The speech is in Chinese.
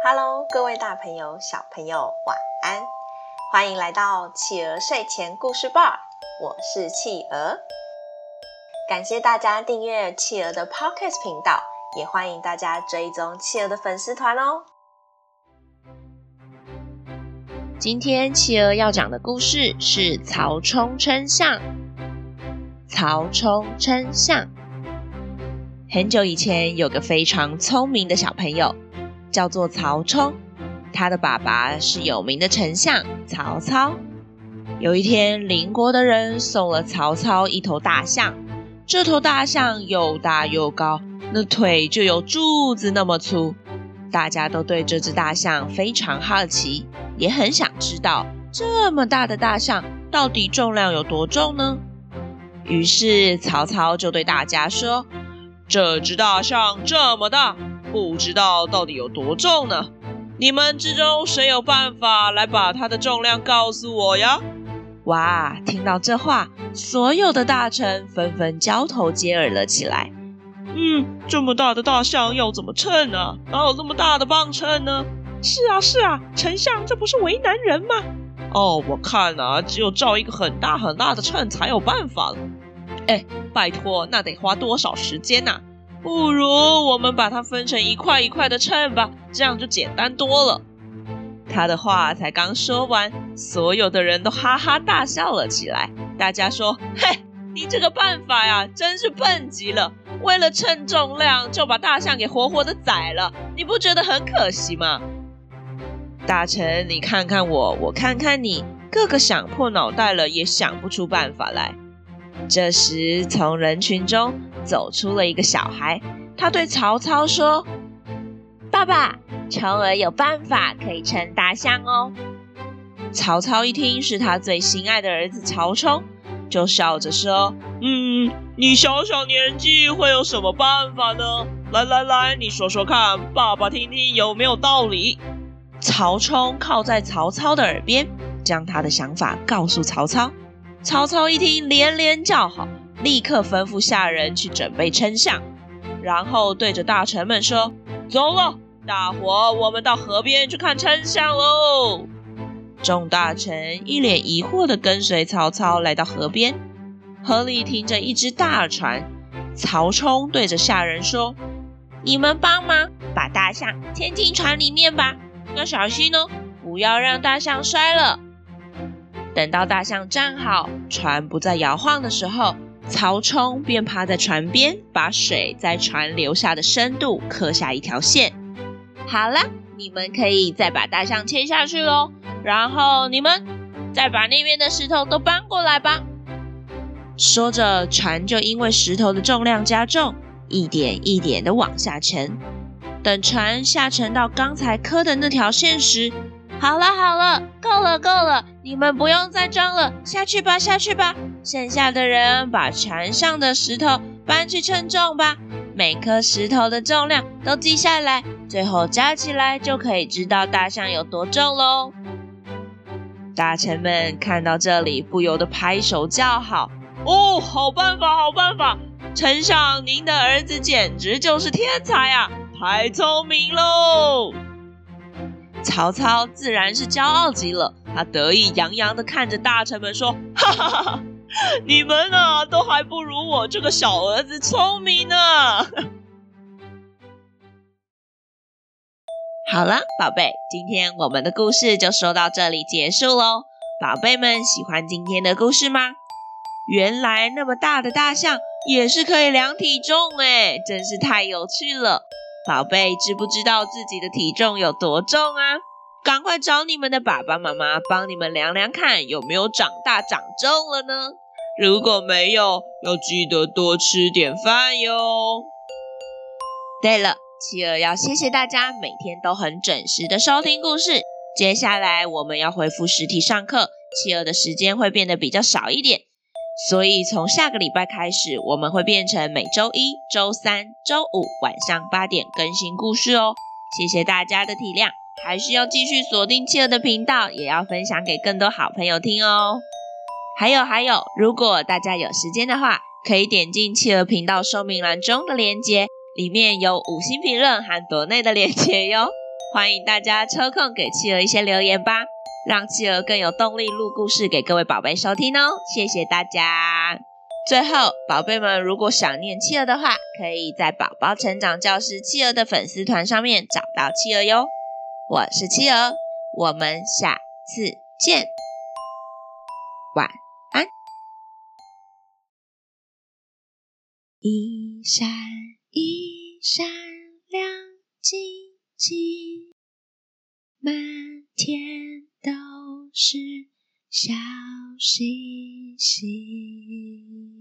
Hello，各位大朋友、小朋友，晚安！欢迎来到企鹅睡前故事吧，我是企鹅。感谢大家订阅企鹅的 Podcast 频道，也欢迎大家追踪企鹅的粉丝团哦。今天企鹅要讲的故事是曹冲称象。曹冲称象。很久以前，有个非常聪明的小朋友，叫做曹冲。他的爸爸是有名的丞相曹操。有一天，邻国的人送了曹操一头大象。这头大象又大又高，那腿就有柱子那么粗。大家都对这只大象非常好奇，也很想知道这么大的大象到底重量有多重呢？于是曹操就对大家说。这只大象这么大，不知道到底有多重呢？你们之中谁有办法来把它的重量告诉我呀？哇！听到这话，所有的大臣纷纷交头接耳了起来。嗯，这么大的大象要怎么称呢？哪有这么大的磅秤呢？是啊，是啊，丞相，这不是为难人吗？哦，我看啊，只有造一个很大很大的秤才有办法了。哎，拜托，那得花多少时间呐？不如我们把它分成一块一块的称吧，这样就简单多了。他的话才刚说完，所有的人都哈哈大笑了起来。大家说：“嘿，你这个办法呀，真是笨极了！为了称重量，就把大象给活活的宰了，你不觉得很可惜吗？”大臣，你看看我，我看看你，个个想破脑袋了，也想不出办法来。这时，从人群中走出了一个小孩，他对曹操说：“爸爸，冲儿有办法可以称大象哦。”曹操一听是他最心爱的儿子曹冲，就笑着说：“嗯，你小小年纪会有什么办法呢？来来来，你说说看，爸爸听听有没有道理。”曹冲靠在曹操的耳边，将他的想法告诉曹操。曹操一听，连连叫好，立刻吩咐下人去准备称象，然后对着大臣们说：“走了，大伙，我们到河边去看称象喽！”众大臣一脸疑惑地跟随曹操来到河边，河里停着一只大船。曹冲对着下人说：“你们帮忙把大象牵进船里面吧，要小心哦，不要让大象摔了。”等到大象站好，船不再摇晃的时候，曹冲便趴在船边，把水在船留下的深度刻下一条线。好了，你们可以再把大象牵下去喽。然后你们再把那边的石头都搬过来吧。说着，船就因为石头的重量加重，一点一点的往下沉。等船下沉到刚才刻的那条线时，好了好了，够了够了，你们不用再装了，下去吧下去吧。剩下的人把船上的石头搬去称重吧，每颗石头的重量都记下来，最后加起来就可以知道大象有多重喽。大臣们看到这里，不由得拍手叫好：“哦，好办法好办法！丞相，您的儿子简直就是天才啊，太聪明喽！”曹操自然是骄傲极了，他得意洋洋地看着大臣们说：“哈哈哈哈，你们啊，都还不如我这个小儿子聪明呢。”好了，宝贝，今天我们的故事就说到这里结束喽。宝贝们喜欢今天的故事吗？原来那么大的大象也是可以量体重诶，真是太有趣了。宝贝，知不知道自己的体重有多重啊？赶快找你们的爸爸妈妈帮你们量量看，有没有长大长重了呢？如果没有，要记得多吃点饭哟。对了，企鹅要谢谢大家每天都很准时的收听故事。接下来我们要恢复实体上课，企鹅的时间会变得比较少一点。所以从下个礼拜开始，我们会变成每周一、周三、周五晚上八点更新故事哦。谢谢大家的体谅，还是要继续锁定企鹅的频道，也要分享给更多好朋友听哦。还有还有，如果大家有时间的话，可以点进企鹅频道说明栏中的链接，里面有五星评论和抖内的链接哟。欢迎大家抽空给企鹅一些留言吧，让企鹅更有动力录故事给各位宝贝收听哦。谢谢大家。最后，宝贝们如果想念企鹅的话，可以在宝宝成长教室企鹅的粉丝团上面找到企鹅哟。我是企鹅，我们下次见，晚安。一闪一闪亮晶晶，满天都是小星星。